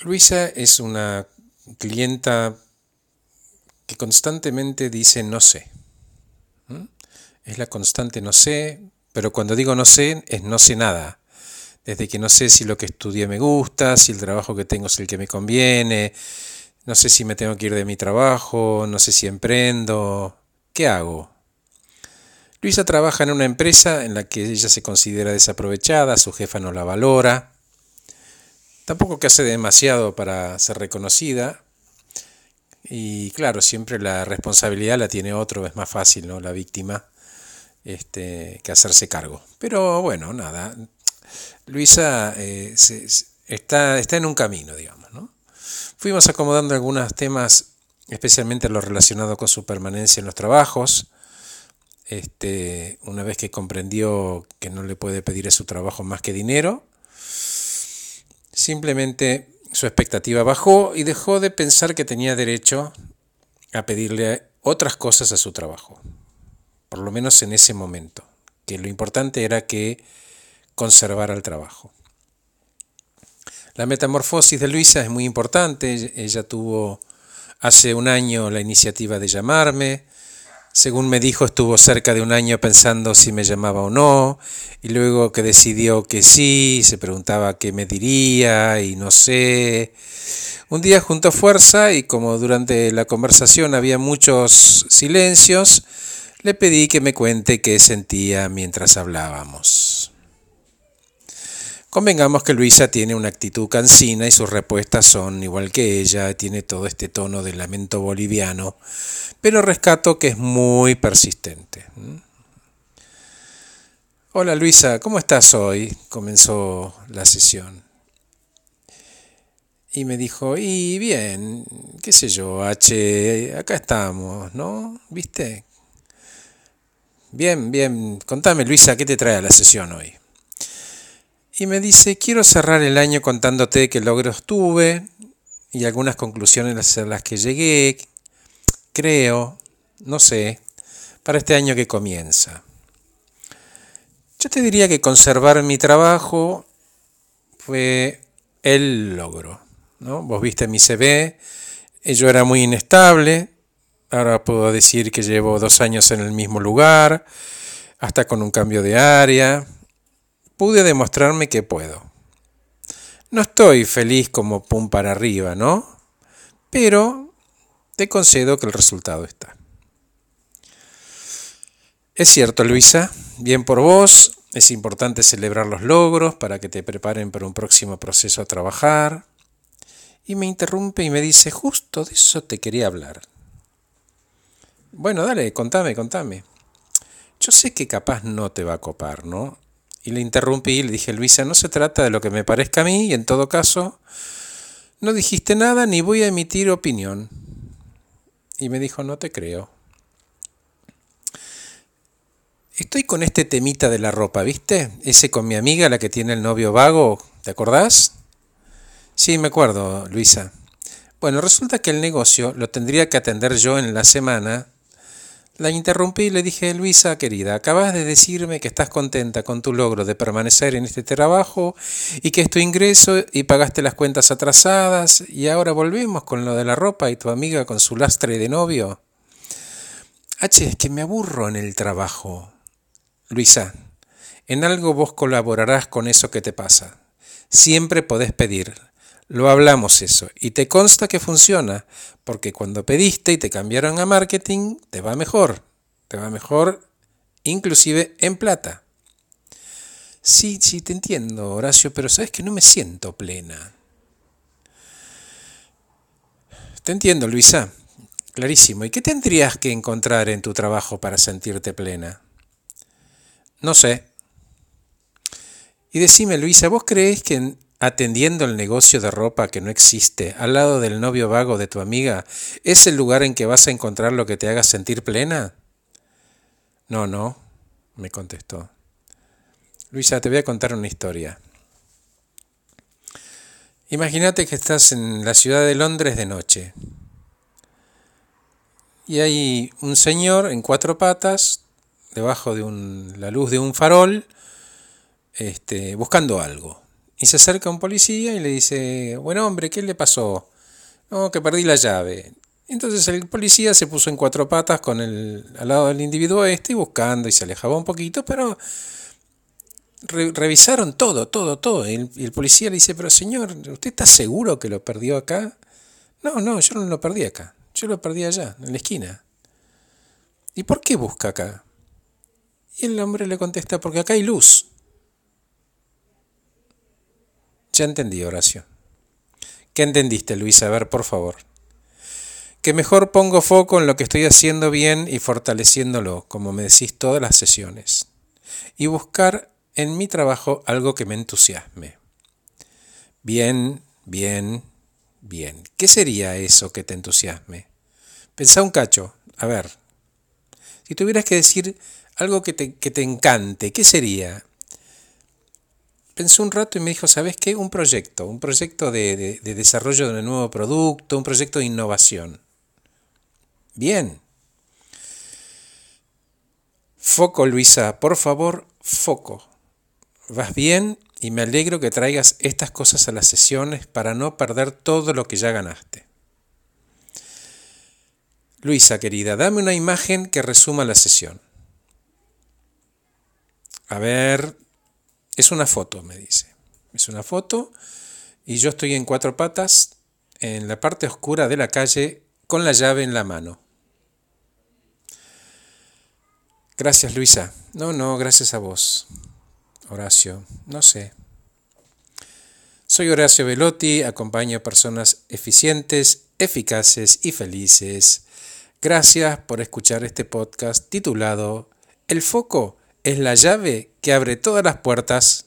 Luisa es una clienta que constantemente dice no sé. ¿Mm? Es la constante no sé, pero cuando digo no sé es no sé nada. Desde que no sé si lo que estudié me gusta, si el trabajo que tengo es el que me conviene, no sé si me tengo que ir de mi trabajo, no sé si emprendo, ¿qué hago? Luisa trabaja en una empresa en la que ella se considera desaprovechada, su jefa no la valora, Tampoco que hace demasiado para ser reconocida. Y claro, siempre la responsabilidad la tiene otro, es más fácil, ¿no? La víctima, este, que hacerse cargo. Pero bueno, nada. Luisa eh, está, está en un camino, digamos, ¿no? Fuimos acomodando algunos temas, especialmente lo relacionado con su permanencia en los trabajos. Este, una vez que comprendió que no le puede pedir a su trabajo más que dinero, Simplemente su expectativa bajó y dejó de pensar que tenía derecho a pedirle otras cosas a su trabajo, por lo menos en ese momento, que lo importante era que conservara el trabajo. La metamorfosis de Luisa es muy importante, ella tuvo hace un año la iniciativa de llamarme, según me dijo, estuvo cerca de un año pensando si me llamaba o no, y luego que decidió que sí, se preguntaba qué me diría y no sé. Un día juntó fuerza y como durante la conversación había muchos silencios, le pedí que me cuente qué sentía mientras hablábamos. Convengamos que Luisa tiene una actitud cansina y sus respuestas son igual que ella, tiene todo este tono de lamento boliviano, pero rescato que es muy persistente. Hola Luisa, ¿cómo estás hoy? comenzó la sesión. Y me dijo, y bien, qué sé yo, H, acá estamos, ¿no? ¿Viste? Bien, bien, contame Luisa, ¿qué te trae a la sesión hoy? Y me dice, quiero cerrar el año contándote qué logros tuve y algunas conclusiones a las que llegué, creo, no sé, para este año que comienza. Yo te diría que conservar mi trabajo fue el logro. ¿no? Vos viste mi CV, yo era muy inestable, ahora puedo decir que llevo dos años en el mismo lugar, hasta con un cambio de área, pude demostrarme que puedo. No estoy feliz como pum para arriba, ¿no? Pero te concedo que el resultado está. Es cierto, Luisa, bien por vos, es importante celebrar los logros para que te preparen para un próximo proceso a trabajar. Y me interrumpe y me dice, justo de eso te quería hablar. Bueno, dale, contame, contame. Yo sé que capaz no te va a copar, ¿no? Y le interrumpí y le dije, Luisa, no se trata de lo que me parezca a mí y en todo caso, no dijiste nada ni voy a emitir opinión. Y me dijo, no te creo. Estoy con este temita de la ropa, ¿viste? Ese con mi amiga, la que tiene el novio vago, ¿te acordás? Sí, me acuerdo, Luisa. Bueno, resulta que el negocio lo tendría que atender yo en la semana la interrumpí y le dije, Luisa, querida, acabas de decirme que estás contenta con tu logro de permanecer en este trabajo y que es tu ingreso y pagaste las cuentas atrasadas y ahora volvemos con lo de la ropa y tu amiga con su lastre de novio. H, es que me aburro en el trabajo. Luisa, en algo vos colaborarás con eso que te pasa. Siempre podés pedir. Lo hablamos eso y te consta que funciona, porque cuando pediste y te cambiaron a marketing, te va mejor, te va mejor inclusive en plata. Sí, sí, te entiendo, Horacio, pero sabes que no me siento plena. Te entiendo, Luisa. Clarísimo. ¿Y qué tendrías que encontrar en tu trabajo para sentirte plena? No sé. Y decime, Luisa, ¿vos crees que atendiendo el negocio de ropa que no existe, al lado del novio vago de tu amiga, es el lugar en que vas a encontrar lo que te haga sentir plena? No, no, me contestó. Luisa, te voy a contar una historia. Imagínate que estás en la ciudad de Londres de noche. Y hay un señor en cuatro patas, debajo de la luz de un farol, este, buscando algo Y se acerca un policía y le dice, buen hombre, ¿qué le pasó? No, que perdí la llave. Entonces el policía se puso en cuatro patas con el, al lado del individuo este buscando y se alejaba un poquito, pero revisaron todo, todo, todo. Y el, policía le dice, pero señor, ¿usted está seguro que lo perdió acá? No, no, yo no lo perdí acá. Yo lo perdí allá, en la esquina. ¿Y por qué busca acá? Y el hombre le contesta, porque acá hay luz. Ya entendí, Horacio. ¿Qué entendiste, Luisa? A ver, por favor. Que mejor pongo foco en lo que estoy haciendo bien y fortaleciéndolo, como me decís todas las sesiones. Y buscar en mi trabajo algo que me entusiasme. Bien, bien, bien. ¿Qué sería eso que te entusiasme? Pensá un cacho. A ver. Si tuvieras que decir algo que te, que te encante, ¿qué sería? Pensó un rato y me dijo, ¿sabes qué? Un proyecto, un proyecto de, desarrollo de un nuevo producto, un proyecto de innovación. Bien. Foco, Luisa, por favor, foco. Vas bien y me alegro que traigas estas cosas a las sesiones para no perder todo lo que ya ganaste. Luisa, querida, dame una imagen que resuma la sesión. A ver, es una foto, me dice. Es una foto y yo estoy en cuatro patas en la parte oscura de la calle con la llave en la mano. Gracias, Luisa. No, no, gracias a vos. Horacio, no sé. Soy Horacio Velotti, acompaño a personas eficientes, eficaces y felices. Gracias por escuchar este podcast titulado El foco es la llave que abre todas las puertas